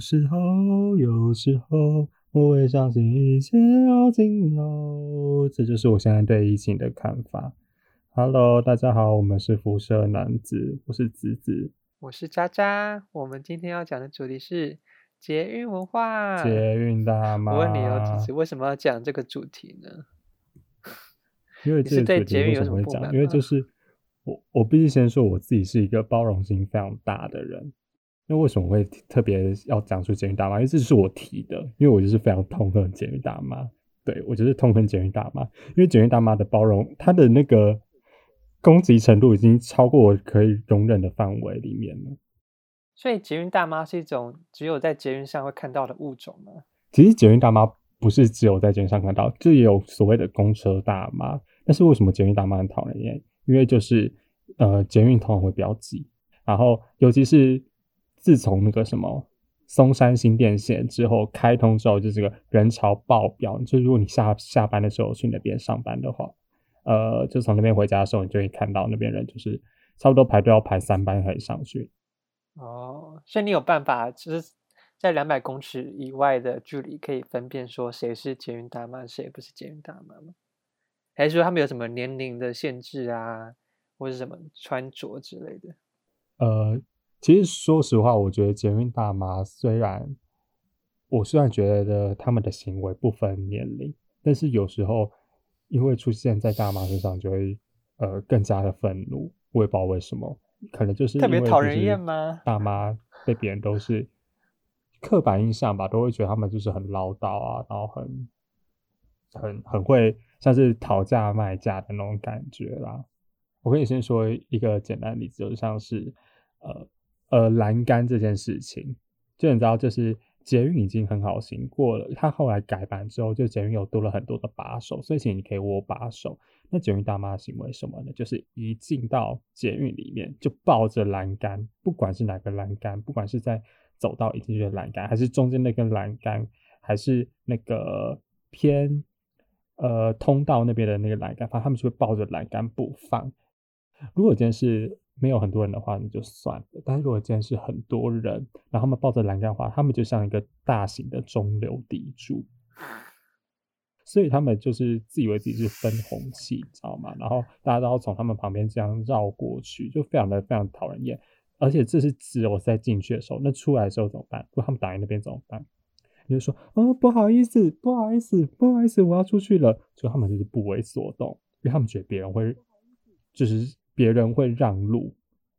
时候，有时候我会相信一切要尽头，这就是我现在对疫情的看法。Hello，大家好，我们是辐射男子，我是子子，我是渣渣。我们今天要讲的主题是捷运文化。捷运大妈。我问你哦，子子为什么要讲这个主题呢？因为这个主题为什么会讲？因为就是我，我必须先说我自己是一个包容心非常大的人。那为什么会特别要讲出捷运大妈？因为这是我提的，因为我就是非常痛恨捷运大妈。对我就是痛恨捷运大妈，因为捷运大妈的包容，她的那个攻击程度已经超过我可以容忍的范围里面了。所以捷运大妈是一种只有在捷运上会看到的物种吗？其实捷运大妈不是只有在捷运上看到，就也有所谓的公车大妈。但是为什么捷运大妈很讨人厌？因为就是呃，捷运通常会比较挤，然后尤其是。自从那个什么松山新电线之后开通之后，就这个人潮爆表。就如果你下下班的时候去那边上班的话，呃，就从那边回家的时候，你就会看到那边人就是差不多排队要排三班才上去。哦，所以你有办法，就是在两百公尺以外的距离可以分辨说谁是捷运大妈，谁不是捷运大妈吗？还是说他们有什么年龄的限制啊，或者什么穿着之类的？呃。其实说实话，我觉得捷运大妈虽然我虽然觉得他们的行为不分年龄，但是有时候因为出现在大妈身上，就会呃更加的愤怒。我也不知道为什么，可能就是特别讨人厌吗？大妈被别人都是刻板印象吧，都会觉得他们就是很唠叨啊，然后很很很会像是讨价卖价的那种感觉啦。我跟你先说一个简单的例子，就像是呃。呃，栏杆这件事情，就你知道，就是捷运已经很好行过了。它后来改版之后，就捷运有多了很多的把手，所以请你可以握把手。那捷运大妈行为什么呢？就是一进到捷运里面就抱着栏杆，不管是哪个栏杆，不管是在走到一进去的栏杆，还是中间那根栏杆，还是那个偏呃通道那边的那个栏杆，反正他们就会抱着栏杆不放。如果今天是没有很多人的话，你就算了。但是如果今天是很多人，然后他们抱着栏杆的话，他们就像一个大型的中流砥柱，所以他们就是自以为自己是分红器，知道吗？然后大家都要从他们旁边这样绕过去，就非常的非常讨人厌。而且这是只有在进去的时候，那出来的时候怎么办？如果他们挡在那边怎么办？你就说哦，不好意思，不好意思，不好意思，我要出去了。就他们就是不为所动，因为他们觉得别人会就是。别人会让路，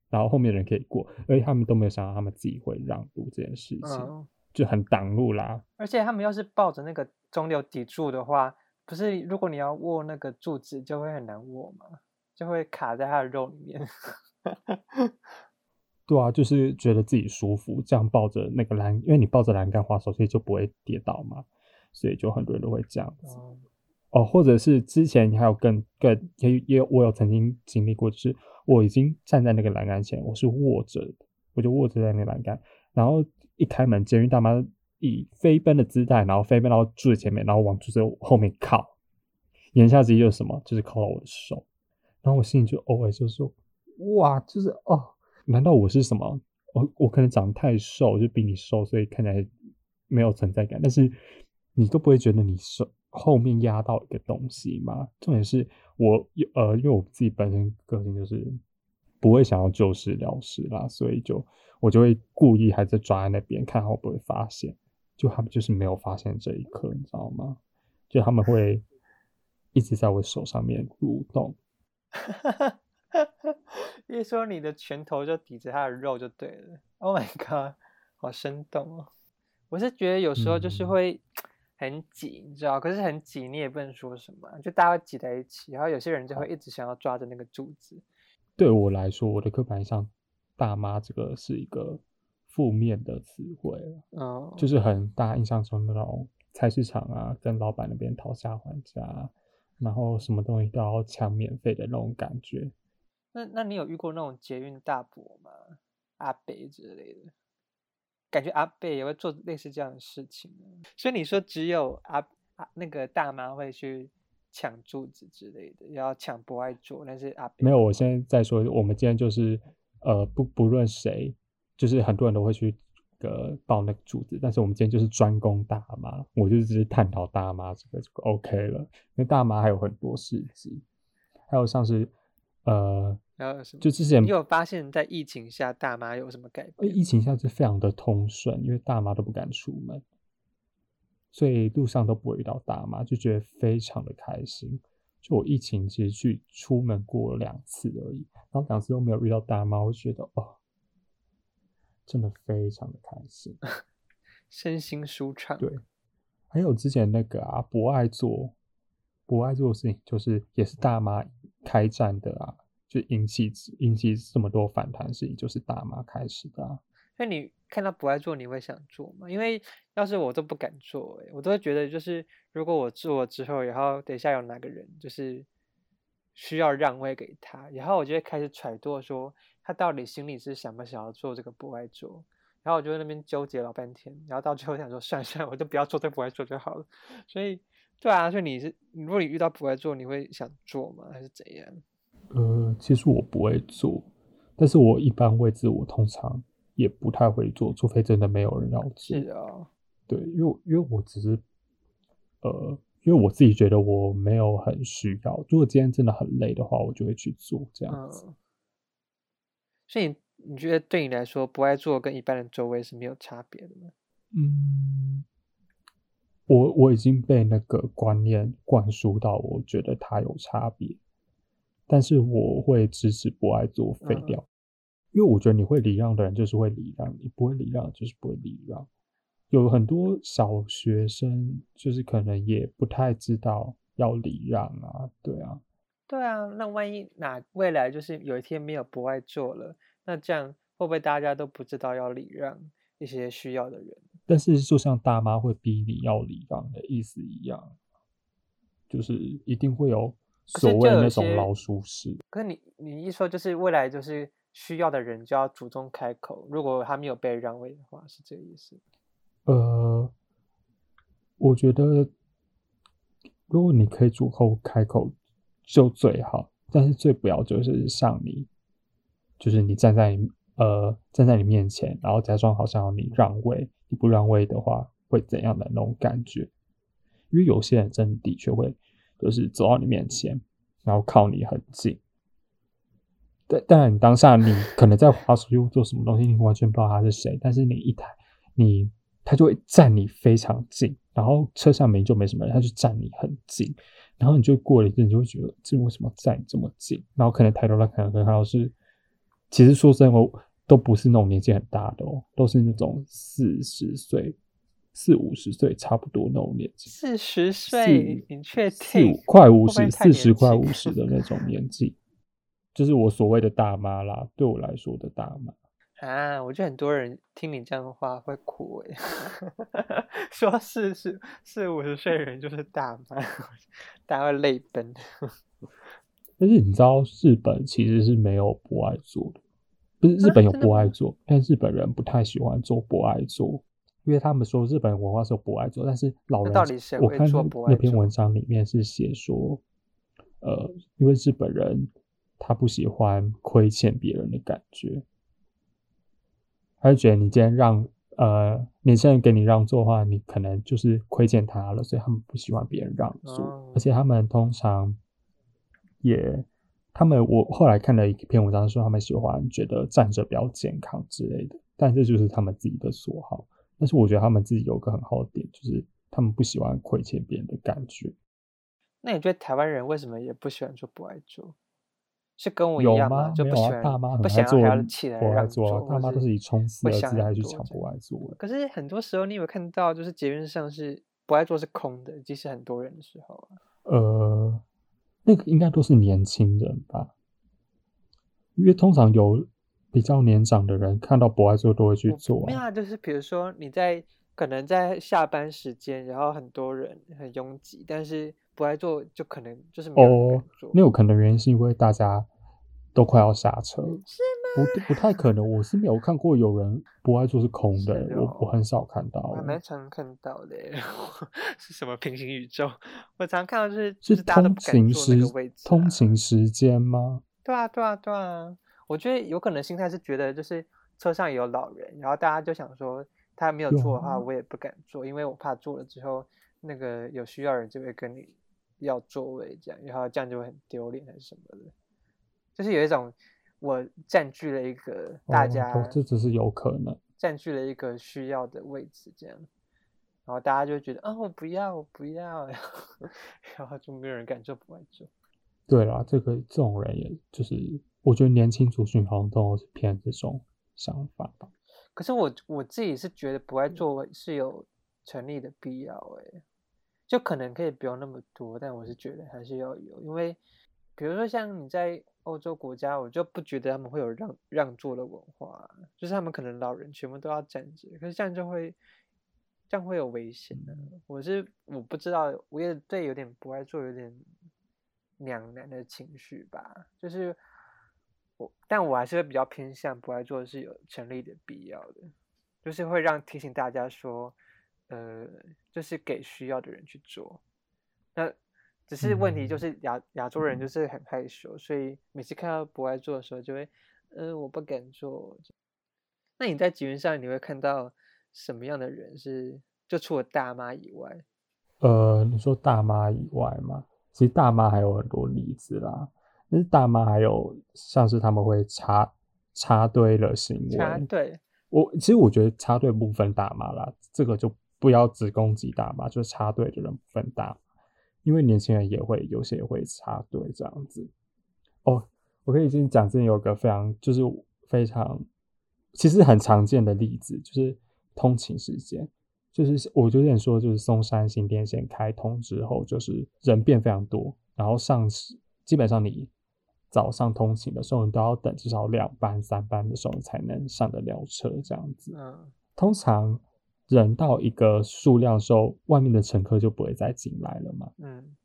然后后面人可以过，而且他们都没有想到他们自己会让路这件事情，就很挡路啦。而且他们要是抱着那个中流砥柱的话，不是如果你要握那个柱子就会很难握嘛，就会卡在他的肉里面。对啊，就是觉得自己舒服，这样抱着那个栏，因为你抱着栏杆滑手，所以就不会跌倒嘛，所以就很多人都会这样子。哦，或者是之前你还有更更也也我有曾经经历过，就是我已经站在那个栏杆前，我是握着，我就握着在那个栏杆，然后一开门，监狱大妈以飞奔的姿态，然后飞奔到柱子前面，然后往柱子后面靠，言下之意就是什么？就是靠到我的手，然后我心里就偶尔就说，哇，就是哦，难道我是什么？我我可能长得太瘦，就比你瘦，所以看起来没有存在感，但是你都不会觉得你瘦。后面压到一个东西嘛？重点是我呃，因为我自己本身个性就是不会想要就事了事啦，所以就我就会故意还在抓在那边，看会不会发现。就他们就是没有发现这一刻，你知道吗？就他们会一直在我手上面蠕动。一说你的拳头就抵着他的肉就对了。Oh my god，好生动哦！我是觉得有时候就是会。很挤，你知道？可是很挤，你也不能说什么，就大家挤在一起，然后有些人就会一直想要抓着那个柱子。对我来说，我的刻板印象，大妈这个是一个负面的词汇，嗯，就是很大印象中那种菜市场啊，跟老板那边讨价还价，然后什么东西都要抢免费的那种感觉。那那你有遇过那种捷运大伯吗？阿北之类的？感觉阿贝也会做类似这样的事情，所以你说只有阿阿那个大妈会去抢柱子之类的，要抢不爱做，但是阿贝没有。我现在在说，我们今天就是呃不不论谁，就是很多人都会去呃抱那个柱子，但是我们今天就是专攻大妈，我就只是探讨大妈这个就 OK 了，因为大妈还有很多事迹，还有像是呃，然后什么？就之前你有发现，在疫情下大妈有什么改变？疫情下是非常的通顺，因为大妈都不敢出门，所以路上都不会遇到大妈，就觉得非常的开心。就我疫情其实去出门过两次而已，然后两次都没有遇到大妈，我觉得哦，真的非常的开心，身心舒畅。对，还有之前那个啊，博爱做博爱做的事情，就是也是大妈开战的啊，就引起引起这么多反弹事情，就是大妈开始的啊。那你看到不爱做，你会想做吗？因为要是我都不敢做，我都会觉得就是如果我做了之后，然后等一下有哪个人就是需要让位给他，然后我就会开始揣度说他到底心里是想不想要做这个不爱做，然后我就在那边纠结老半天，然后到最后想说算了算了，我就不要做这不爱做就好了。所以对啊，所以你是如果你遇到不爱做，你会想做吗？还是怎样？呃，其实我不会做，但是我一般位置我通常。也不太会做，除非真的没有人要做。是啊，对，因为因为我只是，呃，因为我自己觉得我没有很需要。如果今天真的很累的话，我就会去做这样子。所以你你觉得对你来说，不爱做跟一般人周围是没有差别的吗？嗯，我我已经被那个观念灌输到，我觉得它有差别，但是我会支持不爱做废掉。因为我觉得你会礼让的人就是会礼让，你不会礼让就是不会礼让。有很多小学生就是可能也不太知道要礼让啊，对啊，对啊。那万一哪未来就是有一天没有不爱做了，那这样会不会大家都不知道要礼让一些需要的人？但是就像大妈会逼你要礼让的意思一样，就是一定会有所谓那种老鼠屎。可是你你一说就是未来就是。需要的人就要主动开口，如果他没有被让位的话，是这个意思。呃，我觉得如果你可以主动开口就最好，但是最不要就是像你，就是你站在呃站在你面前，然后假装好像你让位，你不让位的话会怎样的那种感觉？因为有些人真的的确会就是走到你面前，然后靠你很近。但但你当下你可能在滑手机做什么东西，你完全不知道他是谁。但是你一抬，你他就会站你非常近，然后车上面就没什么人，他就站你很近，然后你就过了一阵，你就会觉得这为什么站这么近？然后可能抬头来看，可能看到是，其实说真的，都不是那种年纪很大的哦，都是那种四十岁、四五十岁差不多那种年纪。四十岁，你确定？五快五十，四十快五十的那种年纪。就是我所谓的大妈啦，对我来说的大妈啊，我觉得很多人听你这样的话会哭哎，说四十四五十岁人就是大妈，大家会泪奔。但是你知道日本其实是没有不爱做的，不是日本有不爱做，但日本人不太喜欢做不爱做，因为他们说日本文化是不爱做，但是老人我看那篇文章里面是写说，呃，因为日本人。他不喜欢亏欠别人的感觉，他就觉得你今天让呃年轻人给你让座的话，你可能就是亏欠他了，所以他们不喜欢别人让座，而且他们通常也，他们我后来看了一篇文章说，他们喜欢觉得站着比较健康之类的，但这就是他们自己的所好。但是我觉得他们自己有个很好的点，就是他们不喜欢亏欠别人的感觉。那你觉得台湾人为什么也不喜欢做不爱做？是跟我一样吗？就不喜欢大妈不喜做气的人让座，大妈都是以冲刺的姿态去抢不爱做。可是很多时候，你有看到就是捷运上是不爱做是空的，即使很多人的时候啊呃，那个应该都是年轻人吧？因为通常有比较年长的人看到不爱做都会去做。没有啊，就是比如说你在可能在下班时间，然后很多人很拥挤，但是不爱做就可能就是没有做。那有可能原因是因为大家。都快要下车，是吗？不不太可能，我是没有看过有人不爱做是空的，我我很少看到，蛮常看到的。是什么平行宇宙？我常看到就是是通勤时通勤时间吗？对啊对啊对啊！我觉得有可能心态是觉得就是车上有老人，然后大家就想说他没有有做的话，啊我也不敢坐，因为我怕坐了之后，那个有需要的人就会跟你要座位，这样，然后这样就会很丢脸还是什么的。就是有一种我占据了一个大哦家、这只是有可能。占据了一个需要的位置，这样，然后大家就会觉得啊，我不要，我不要，然 后然后就没有人敢做不爱做。对啦，这个这种人也就是，我觉得年轻族群好像都是偏这种想法吧。可是我我自己是觉得不爱座位是有成立的必要诶，就可能可以不用那么多，但我是觉得还是要有，因为比如说像你在欧洲国家，我就不觉得他们会有让让座的文化，就是他们可能老人全部都要站着，可是这样就会这样会有危险的、我是我不知道，我也对有点不爱坐有点两难的情绪吧，就是我，但我还是会比较偏向不爱做是有成立的必要的，就是会让提醒大家说，呃，就是给需要的人去做。那只是问题就嗯是亚亚洲人就是很害羞，所以每次看到不爱做的时候，就会，嗯、我不敢做。那你在集运上你会看到什么样的人是？就除了大妈以外，呃，你说大妈以外嘛，其实大妈还有很多例子啦。但是大妈还有像是他们会插插队的行为，插队，我其实我觉得插队不分大妈啦，这个就不要只攻击大妈，就是插队的人不分大妈，因为年轻人也会有些也会插队这样子。哦，我可以先讲，之前有个非常就是非常其实很常见的例子，就是通勤时间，就是我就有点说，就是松山新店线开通之后，就是人变非常多，然后上基本上你早上通勤的时候，你都要等至少两班、三班的时候，你才能上得了车这样子。嗯通常人到一个数量的时候，外面的乘客就不会再进来了嘛。嗯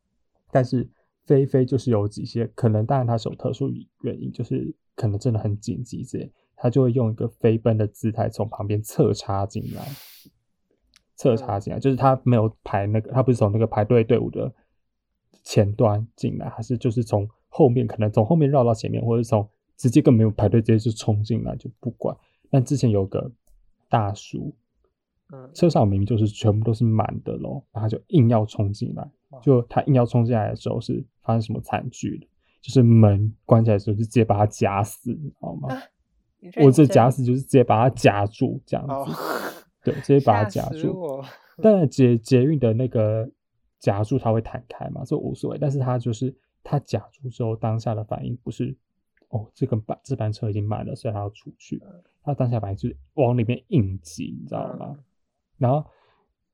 但是飞飞就是有几些可能，当然他是有特殊原因，就是可能真的很紧急之类，他就会用一个飞奔的姿态从旁边侧插进来，侧插进来，就是他没有排那个，他不是从那个排队队伍的前端进来，还是就是从后面，可能从后面绕到前面，或者是从直接更没有排队，直接就冲进来就不管。但之前有个大叔，嗯，车上明明就是全部都是满的咯，然后他就硬要冲进来，就他硬要冲进来的时候是发生什么惨剧的？就是门关起来的时候就直接把他夹死，你知道吗？你我这夹死就是直接把他夹住这样哦子，，对，直接把他夹住。死我当然捷捷运的那个夹住它会弹开嘛，这无所谓。但是他就是他夹住之后，当下的反应不是哦，这个班这班车已经满了，所以他要出去。他当下反应就是往里面硬挤，你知道吗？嗯然后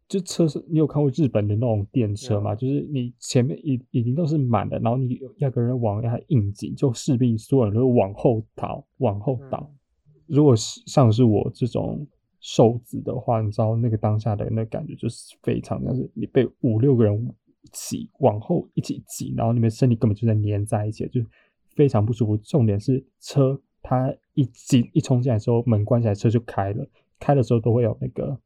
就车是，你有看过日本的那种电车吗？就是你前面已已经都是满的，然后你要个人往下硬挤，就势必所有人都往后倒，往后倒。嗯如果是像是我这种瘦子的话，你知道那个当下的那感觉就是非常像是你被五六个人挤往后一起挤，然后你们身体根本就在粘在一起，就是非常不舒服。重点是车它一挤一冲进来之后，门关起来，车就开了，开的时候都会有那个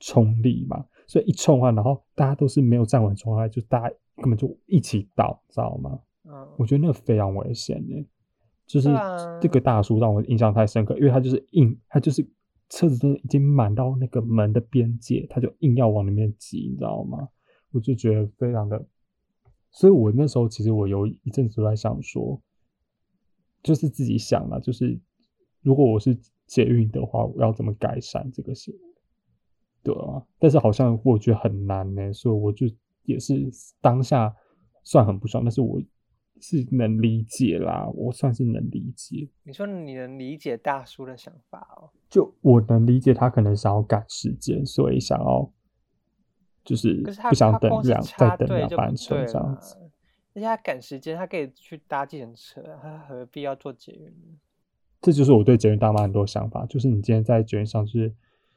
冲力嘛，所以一冲啊，然后大家都是没有站稳冲啊，就大家根本就一起倒，知道吗？嗯我觉得那个非常危险呢。就是这个大叔让我印象太深刻，因为他就是硬，他就是车子都已经满到那个门的边界，他就硬要往里面挤，你知道吗？我就觉得非常的，所以我那时候其实我有一阵子都在想说，就是自己想了，就是如果我是捷运的话，我要怎么改善这个行为？对啊，但是好像我觉得很难呢，所以我就也是当下算很不爽，但是我是能理解啦，我算是能理解。你说你能理解大叔的想法哦？就我能理解他可能想要赶时间，所以想要就是不想等两再等两班车这样子。而且他赶时间，他可以去搭计程车，他何必要坐捷运呢？这就是我对捷运大妈很多想法，就是你今天在捷运上就是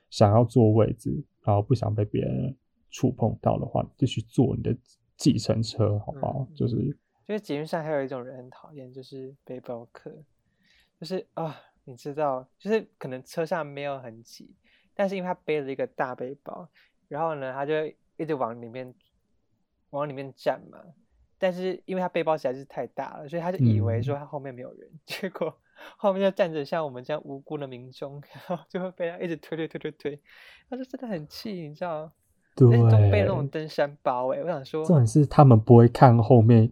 想要坐位置，然后不想被别人触碰到的话，就去坐你的计程车，好不好？嗯就是就是捷运上还有一种人很讨厌，就是背包客，就是啊，你知道，就是可能车上没有很挤，但是因为他背了一个大背包，然后呢，他就一直往里面往里面站嘛。但是因为他背包实在是太大了，所以他就以为说嗯他后面没有人，结果后面就站着像我们这样无辜的民众，然后就会被他一直推推推推推，他就真的很气，你知道吗？对，都背那种登山包哎，我想说，重点是他们不会看后面，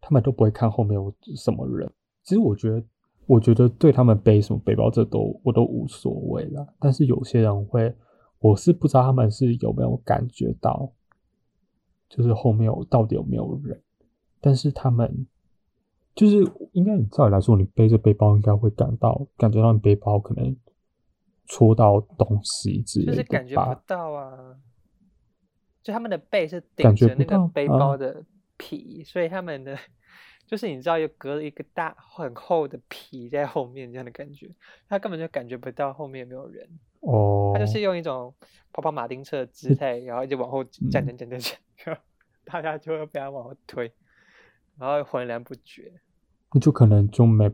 他们都不会看后面有什么人。其实我觉得，我觉得对他们背什么背包这都我都无所谓了。但是有些人会，我是不知道他们是有没有感觉到，就是后面有到底有没有人。但是他们就是应该，你照理来说，你背着背包应该会感到感觉到你背包可能戳到东西之类的就是感觉不到啊。就他们的背是顶着那个背包的皮，所以他们的就是你知道，又隔了一个大很厚的皮在后面这样的感觉，他根本就感觉不到后面有没有人，哦，他就是用一种跑跑马丁车的姿态，然后一直往后站嗯站站站站，然后大家就会被他往后推，然后浑然不觉。那就可能就没，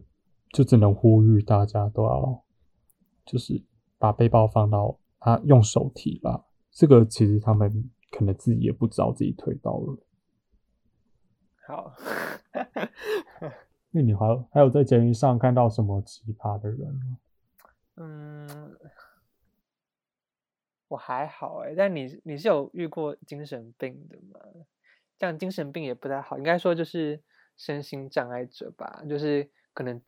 就只能呼吁大家都要，就是把背包放到啊，用手提吧。这个其实他们可能自己也不知道自己推到了。好，那你还有还有在监狱上看到什么奇葩的人吗？嗯，我还好哎、但你你是有遇过精神病的吗？这样精神病也不太好，应该说就是身心障碍者吧，就是可能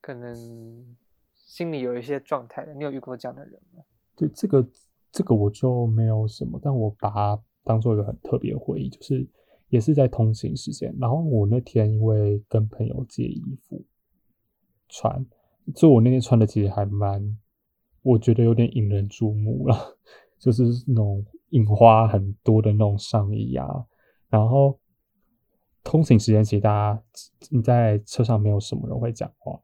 可能心里有一些状态的。你有遇过这样的人吗？对这个这个我就没有什么，但我把它当做一个很特别的回忆，就是也是在通勤时间，然后我那天因为跟朋友借衣服穿，就我那天穿的其实还蛮，我觉得有点引人注目了，就是那种印花很多的那种上衣啊，然后通勤时间其实大家你在车上没有什么人会讲话，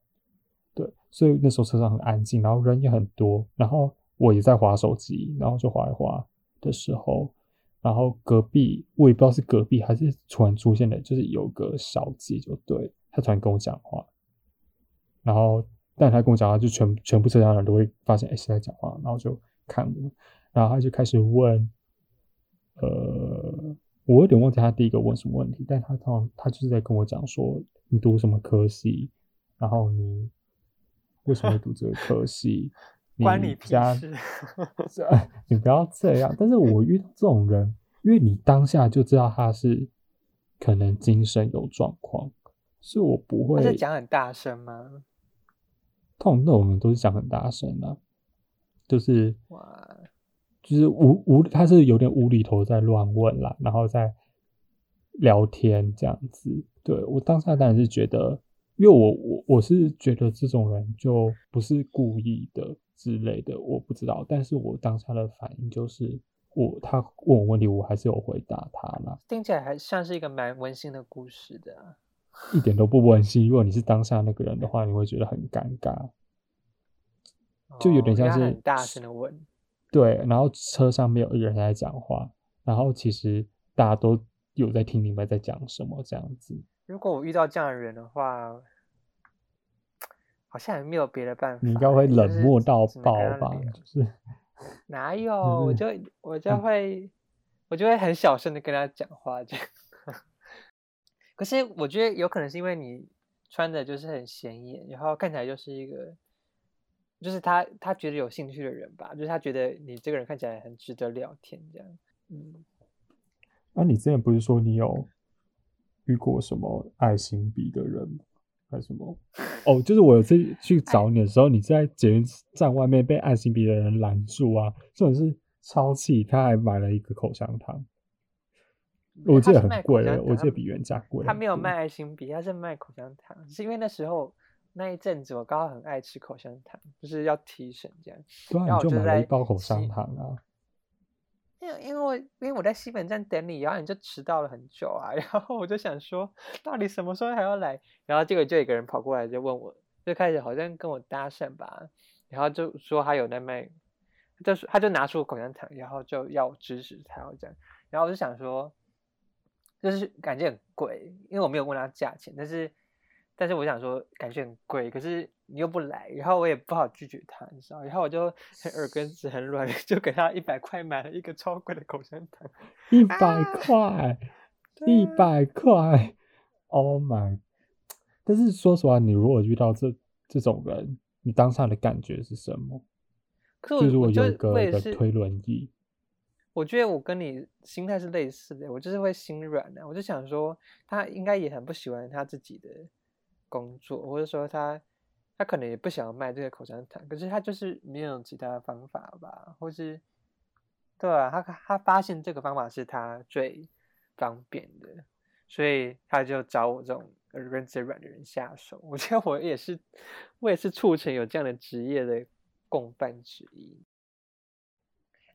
对，所以那时候车上很安静，然后人也很多，然后我也在划手机，然后就划一划的时候，然后隔壁我也不知道是隔壁还是突然出现的，就是有个小姐就对她突然跟我讲话，然后但他跟我讲话，就全全部车厢人都会发现哎谁在讲话，然后就看我，然后他就开始问，呃，我有点忘记他第一个问什么问题，但她通常她就是在跟我讲说你读什么科系，然后你为什么会读这个科系，关你屁事！你不要这样。但是我遇到这种人，因为你当下就知道他是可能精神有状况，所以我不会他在讲很大声吗？通常那种人都是讲很大声啊，就是，就是无无他是有点无厘头在乱问啦，然后在聊天这样子。对我当下当然是觉得，因为我我我是觉得这种人就不是故意的之类的，我不知道。但是我当下的反应就是，我他问我问题，我还是有回答他啦，听起来还像是一个蛮温馨的故事的啊、一点都不温馨。如果你是当下那个人的话，你会觉得很尴尬。就有点像是大声的问，对，然后车上没有一人在讲话，然后其实大家都有在听明白在讲什么这样子。如果我遇到这样的人的话，好像也没有别的办法欸，你应该会冷漠到爆吧？就是哪有？我就我就嗯会，我就会很小声的跟他讲话这样。可是我觉得有可能是因为你穿的就是很显眼，然后看起来就是一个，就是他他觉得有兴趣的人吧，就是他觉得你这个人看起来很值得聊天这样。嗯，那、你之前不是说你有遇过什么爱心笔的人？还是什么？哦，就是我有次去找你的时候，你在捷运站外面被爱心笔的人拦住啊，这种是超气，他还买了一个口香糖，我记得很贵我记得比原价贵。他没有卖爱心笔，他是卖口香糖，是因为那时候那一阵子我刚好很爱吃口香糖，就是要提神这样。对啊，然后我就买了一包口香糖啊。因为因为我因为我在西本站等你，然后你就迟到了很久啊，然后我就想说，到底什么时候还要来？然后结果就有一个人跑过来就问我，就开始好像跟我搭讪吧，然后就说他有在卖，就是他就拿出口香糖，然后就要我支持他这样，然后我就想说，就是感觉很贵，因为我没有问他价钱，但是但是我想说感觉很贵，可是你又不来，然后我也不好拒绝他，你知道，然后我就很耳根子很软，就给他一百块买了一个超贵的口香糖。一百啊块，一百块，Oh my！但是说实话，你如果遇到这这种人，你当下的感觉是什么？可就是我有一个推轮椅，我觉得我跟你心态是类似的，我就是会心软的、我就想说，他应该也很不喜欢他自己的工作，或者说他他可能也不想要卖这个口香糖，可是他就是没有其他方法吧，或是对啊，他他发现这个方法是他最方便的，所以他就找我这种耳根子软的人下手。我觉得我也是，我也是促成有这样的职业的共犯之一。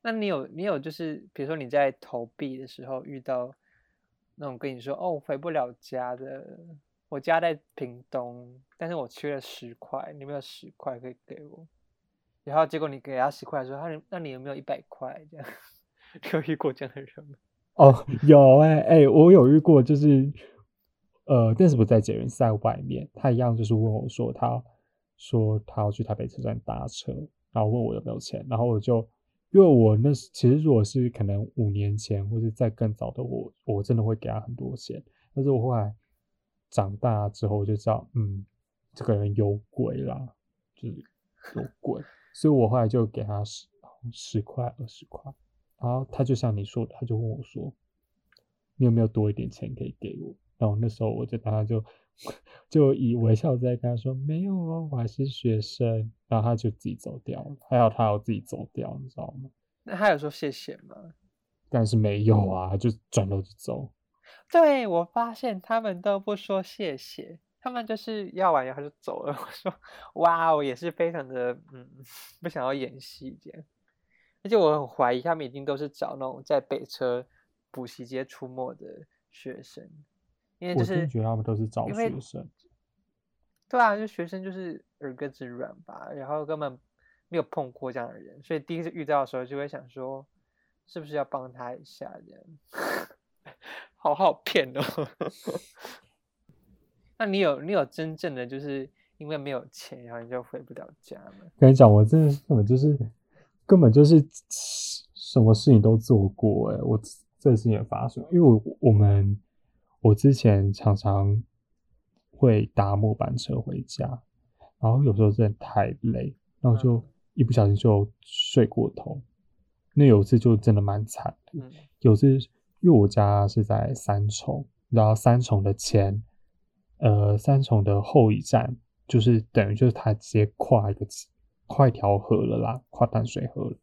那你有你有就是比如说你在投币的时候遇到那种跟你说哦回不了家的，我家在屏东，但是我缺了十块，你有没有十块可以给我？然后结果你给他十块的时候，他那你有没有一百块这样？你有遇过这样的人吗？哦，有哎、哎、我有遇过，就是呃，但是不在捷运在外面，他一样就是问我说他说他要去台北车站搭车，然后问我有没有钱，然后我就因为我那时其实如果是可能五年前或者在更早的我，我真的会给他很多钱，但是我后来长大之后我就知道，嗯，这个人有鬼啦，就是有鬼，所以我后来就给他十十块二十块。然后他就像你说的，他就问我说：“你有没有多一点钱可以给我？”然后那时候我就当他就就以微笑在跟他说：“没有哦，我还是学生。”然后他就自己走掉了，还好他有自己走掉，你知道吗？那他有说谢谢吗？但是没有啊，他就转头就走。对我发现他们都不说谢谢，他们就是要完然后就走了。我说哇，我也是非常的嗯，不想要演戏这样。而且我很怀疑他们一定都是找那种在北车补习街出没的学生，因为就是觉得他们都是找学生。对啊，就学生就是耳根子软吧，然后根本没有碰过这样的人，所以第一次遇到的时候就会想说，是不是要帮他一下这样？好好骗哦。那你有你有真正的就是因为没有钱，然后你就回不了家吗？跟你讲，我真的是根本就是根本就是什么事情都做过哎、我这个事情也发生，因为我我们我之前常常会搭末班车回家，然后有时候真的太累，然后就嗯。一不小心就睡过头。那有一次就真的蛮惨的，嗯。有次因为我家是在三重，然后三重的前，呃，三重的后一站就是等于就是它直接跨一个跨一条河了啦，跨淡水河了，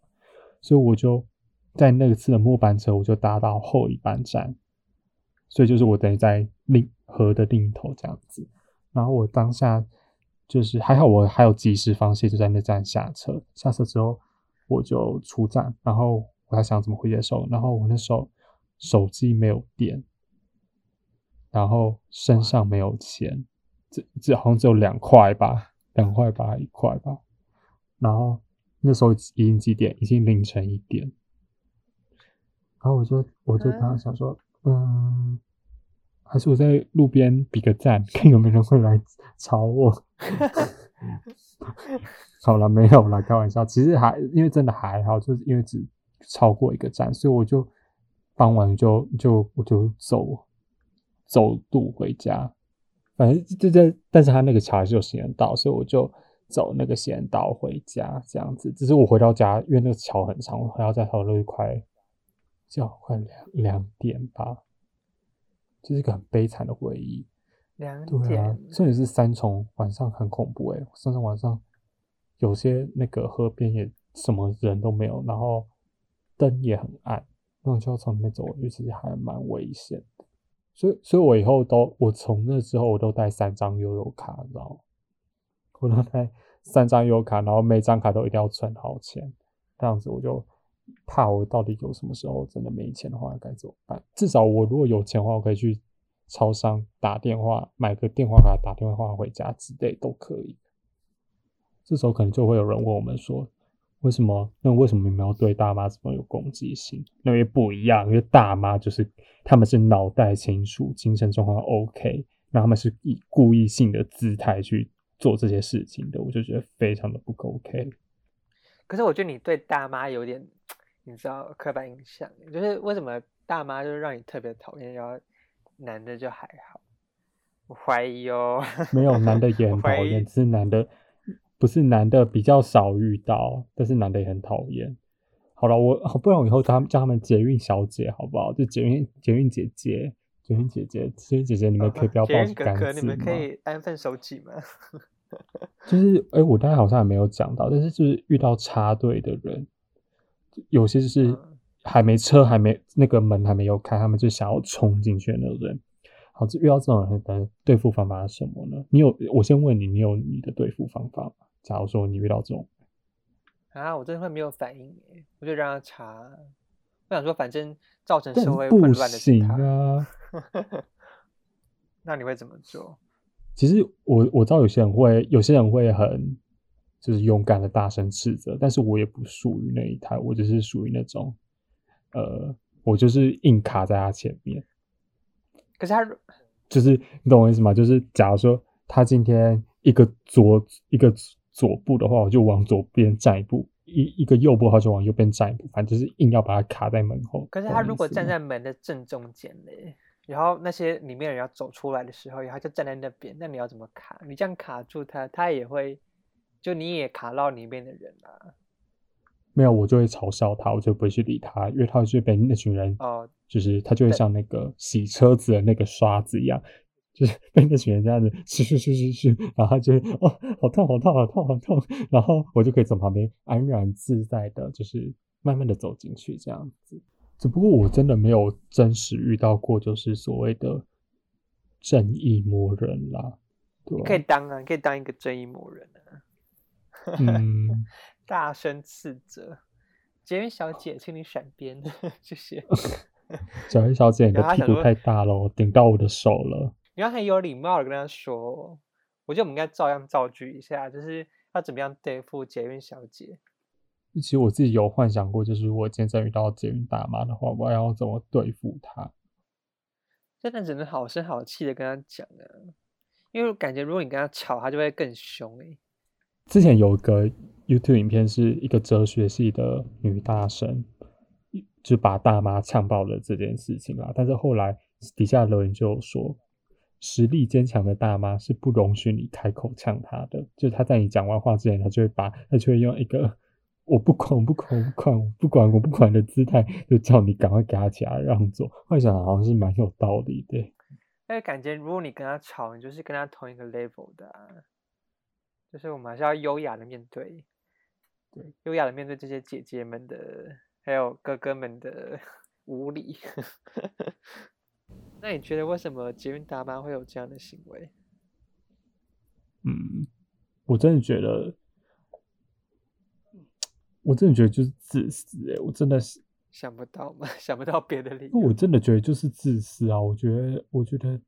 所以我就在那次的末班车，我就搭到后一班站，所以就是我等于在另河的另一头这样子，然后我当下就是还好我还有及时放弃，就在那站下车，下车之后我就出站，然后我在想怎么回接手，然后我那时候手机没有电，然后身上没有钱，这这好像只有两块吧，两块吧，一块吧，然后那时候已经几点？已经凌晨一点，然后我就我就当时想说，嗯，还是我在路边比个赞，看有没有人会来吵我。好了，没有了，开玩笑。其实还因为真的还好，就是因为只超过一个站，所以我就傍晚就就我就走走路回家。反正就在，但是他那个桥还是有行人道，所以我就走那个行人道回家，这样子。只是我回到家，因为那个桥很长，我还要再走路快，就快两两点吧，这是一个很悲惨的回忆。两对啊点，，甚至是三重晚上很恐怖诶、三重晚上有些那个河边也什么人都没有，然后灯也很暗，那种就要从那边走过去，其实还蛮危险的。所以，所以我以后都，我从那之后我都带三张悠游卡，你知道吗？我都带三张悠游卡，然后每张卡都一定要存好钱，这样子我就怕我到底有什么时候真的没钱的话该怎么办？至少我如果有钱的话，我可以去超商打电话买个电话卡，打电话回家之类都可以。这时候可能就会有人问我们说，为什么？那为什么你们要对大妈这么有攻击性？那因为不一样，因为大妈就是他们是脑袋清楚，精神状况 OK，那他们是以故意性的姿态去做这些事情的，我就觉得非常的不 OK。可是我觉得你对大妈有点，你知道刻板印象，就是为什么大妈就是让你特别讨厌，然后男的就还好？我怀疑哦。没有男的也很讨厌，只是男的不是男的比较少遇到，但是男的也很讨厌。好了，我不然我以后叫他们叫他们捷运小姐好不好？就捷运捷运姐姐，捷运姐姐，捷运姐姐，你们可以不要报干哥，你们可？以安分守己吗？就是，哎，我刚才好像也没有讲到，但是就是遇到插队的人，有些就是还没车还没那个门还没有开，他们就想要冲进去的那种人。好，遇到这种人的对付方法是什么呢？你有，我先问你，你有你的对付方法吗？假如说你遇到这种，啊，我真的会没有反应诶，我就让他查。我想说，反正造成社会混乱的是他。那你会怎么做？其实我我知道有些人会，有些人会很就是勇敢的大声斥责，但是我也不属于那一台，我就是属于那种，呃，我就是硬卡在他前面。可是他就是你懂我意思吗？就是假如说他今天一个左一个左步的话，我就往左边站一步；一一个右步的话，就往右边站一步。反正就是硬要把他卡在门后。可是他如果站在门的正中间嘞，然后那些里面人要走出来的时候，然后就站在那边，那你要怎么卡？你这样卡住他，他也会就你也卡到里面的人啊。没有，我就会嘲笑他，我就不会去理他，因为他就被那群人哦，就是他就会像那个洗车子的那个刷子一样，就是被那群人这样子嘘嘘嘘嘘嘘，然后他就哦，好痛好痛好痛好痛，然后我就可以从旁边安然自在的，就是慢慢的走进去这样子。只不过我真的没有真实遇到过，就是所谓的正义魔人啦。对，可以当啊，可以当一个正义魔人啊。嗯。大声斥责，捷运小姐，请你闪边，谢谢。小云小姐，你的屁股太大了，顶到我的手了。你要很有礼貌的跟她说，我觉得我们应该照样造句一下，就是要怎么样对付捷运小姐。其实我自己有幻想过，就是如果今天遇到捷运大妈的话，我要怎么对付她？真的只能好声好气的跟她讲啊，因为我感觉如果你跟她吵，她就会更凶哎。之前有个 YouTube 影片，是一个哲学系的女大生，就把大妈呛爆了这件事情啦。但是后来底下留言就说，实力坚强的大妈是不容许你开口呛她的，就她在你讲完话之前，她就会把她就会用一个 我不管我不管我不管我不管我不管的姿态，就叫你赶快给她起来让座。幻想好像是蛮有道理的，因为感觉如果你跟她吵，你就是跟她同一个 level 的。就是我们还是要优雅的面对，对，优雅的面对这些姐姐们的，还有哥哥们的 无理。那你觉得为什么捷运大妈会有这样的行为？嗯，我真的觉得，我真的觉得就是自私哎，我真的是想不到嘛，想不到别的理由。我真的觉得就是自私啊，我觉得，我觉得。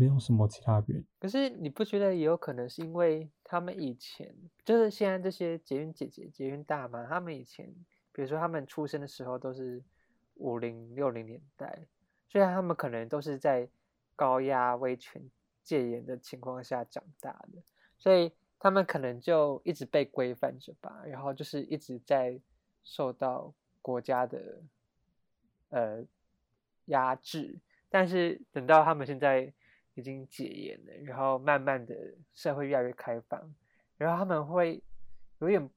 没有什么其他原因，可是你不觉得也有可能是因为他们以前就是现在这些捷运姐姐、捷运大妈，他们以前比如说他们出生的时候都是五零六零年代，虽然他们可能都是在高压威权戒严的情况下长大的，所以他们可能就一直被规范着吧，然后就是一直在受到国家的呃压制，但是等到他们现在。已经戒严了，然后慢慢的社会越来越开放，然后他们会有点，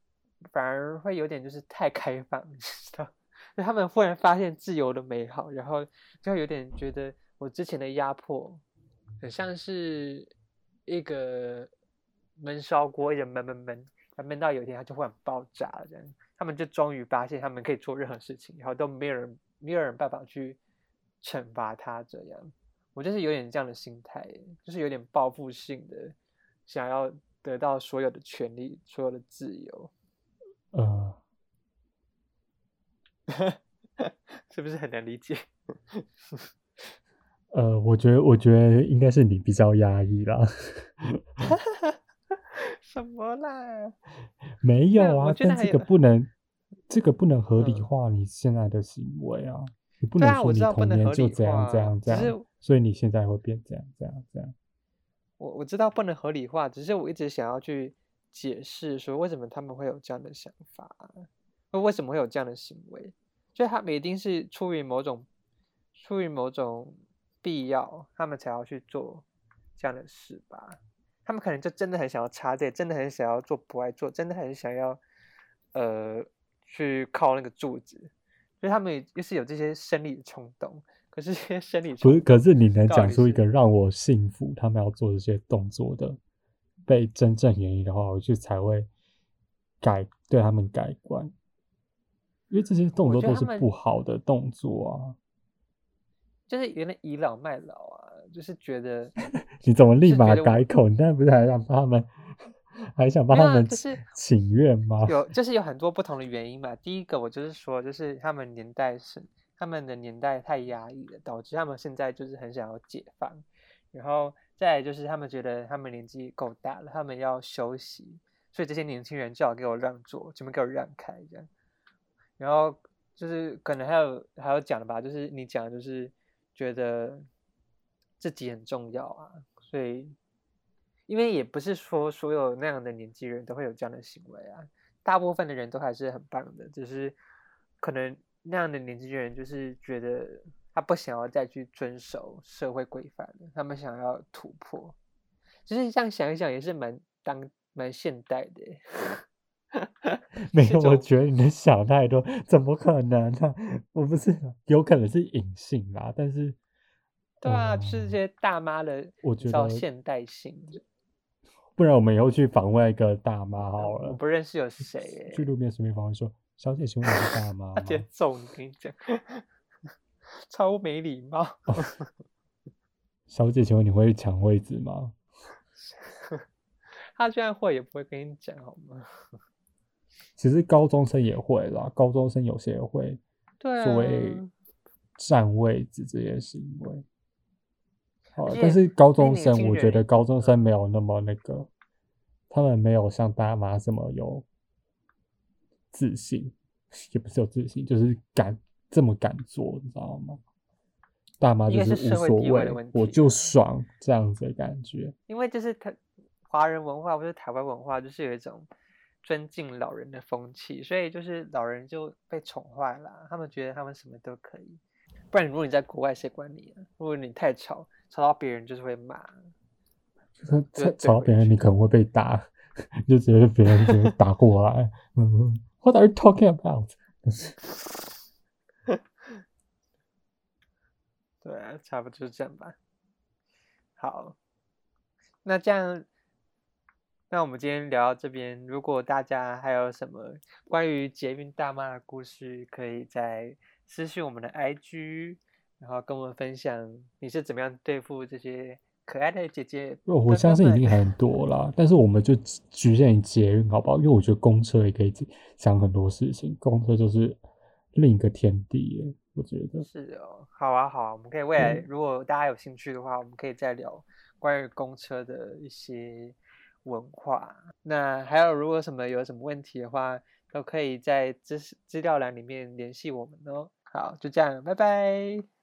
反而会有点就是太开放，你知道？就他们忽然发现自由的美好，然后就有点觉得我之前的压迫，很像是一个闷烧锅，一直闷闷闷，他闷到有一天它就忽然爆炸了，这样，他们就终于发现他们可以做任何事情，然后都没有人没有人办法去惩罚他这样。我就是有点这样的心态，就是有点报复性的，想要得到所有的权利，所有的自由。呃，是不是很难理解？呃，我觉得，我觉得应该是你比较压抑啦。什么啦？没有啊，但这个不能，这个不能合理化你现在的行为啊。你不能说你童年就这样这样这样，所以你现在会变这样这样这样。我我知道不能合理化，只是我一直想要去解释说为什么他们会有这样的想法，为什么会有这样的行为，所以他们一定是出于某种出于某种必要，他们才要去做这样的事吧。他们可能就真的很想要插队，真的很想要做不爱做，真的很想要呃去靠那个柱子，所以他们就是有这些生理的冲动。可是这些生理不是，可是你能讲出一个是让我信服他们要做这些动作的被真正原因的话，我就才会改对他们改观，因为这些动作都是不好的动作啊。就是原来倚老卖老啊，就是觉得 你怎么立马改口？你刚才不是还让他们，还想帮他们请愿吗？有就是有很多不同的原因嘛。第一个我就是说，就是他们年代是他们的年代太压抑了，导致他们现在就是很想要解放，然后再来就是他们觉得他们年纪够大了，他们要休息，所以这些年轻人最好给我让座，全部给我让开这样。然后就是可能还有还有讲的吧，就是你讲的就是觉得自己很重要啊，所以因为也不是说所有那样的年纪人都会有这样的行为啊，大部分的人都还是很棒的，只是可能那样的年纪人就是觉得他不想要再去遵守社会规范了，他们想要突破，就是这样想一想也是蛮当蛮现代的耶。没有，我觉得你的想太多，怎么可能呢、我不是，有可能是隐性啦，但是，对啊，就是嗯这些大妈的，我觉得现代性，不然我们以后去访问一个大妈好了我，不认识有谁耶，去路边随便访问说：“小姐，请问你是大妈 他吗直接揍你，跟你讲，超没礼貌。小姐，请问你会抢位置吗他居然会也不会跟你讲好吗？？”其实高中生也会啦，高中生有些也会对所谓啊，占位置这些行为。好但是高中生，我觉得高中生没有那么那个，他们没有像大妈这么有自信，也不是有自信，就是敢这么敢做，你知道吗？大妈就是无所谓我就爽这样子的感觉。因为就是台华人文化或者台湾文化，就是有一种尊敬老人的风气，所以就是老人就被宠坏了，他们觉得他们什么都可以。不然如果你在国外，谁管你啊？如果你太吵，吵到别人就是会骂。就是对对吵吵到别人，你可能会被打，就直接别人直接打过来。嗯，What are you talking about？对啊，差不多就是这样吧。好，那这样，那我们今天聊到这边。如果大家还有什么关于捷运大妈的故事，可以在私信我们的 IG，然后跟我们分享你是怎么样对付这些可爱的姐姐。我相信一定很多了，但是我们就局限于捷运好不好？因为我觉得公车也可以讲很多事情，公车就是另一个天地耶，我觉得。是哦，好啊，好啊，我们可以未来对如果大家有兴趣的话，我们可以再聊关于公车的一些文化。那还有如果什么有什么问题的话，都可以在资资料栏里面联系我们哦。好，就这样，拜拜。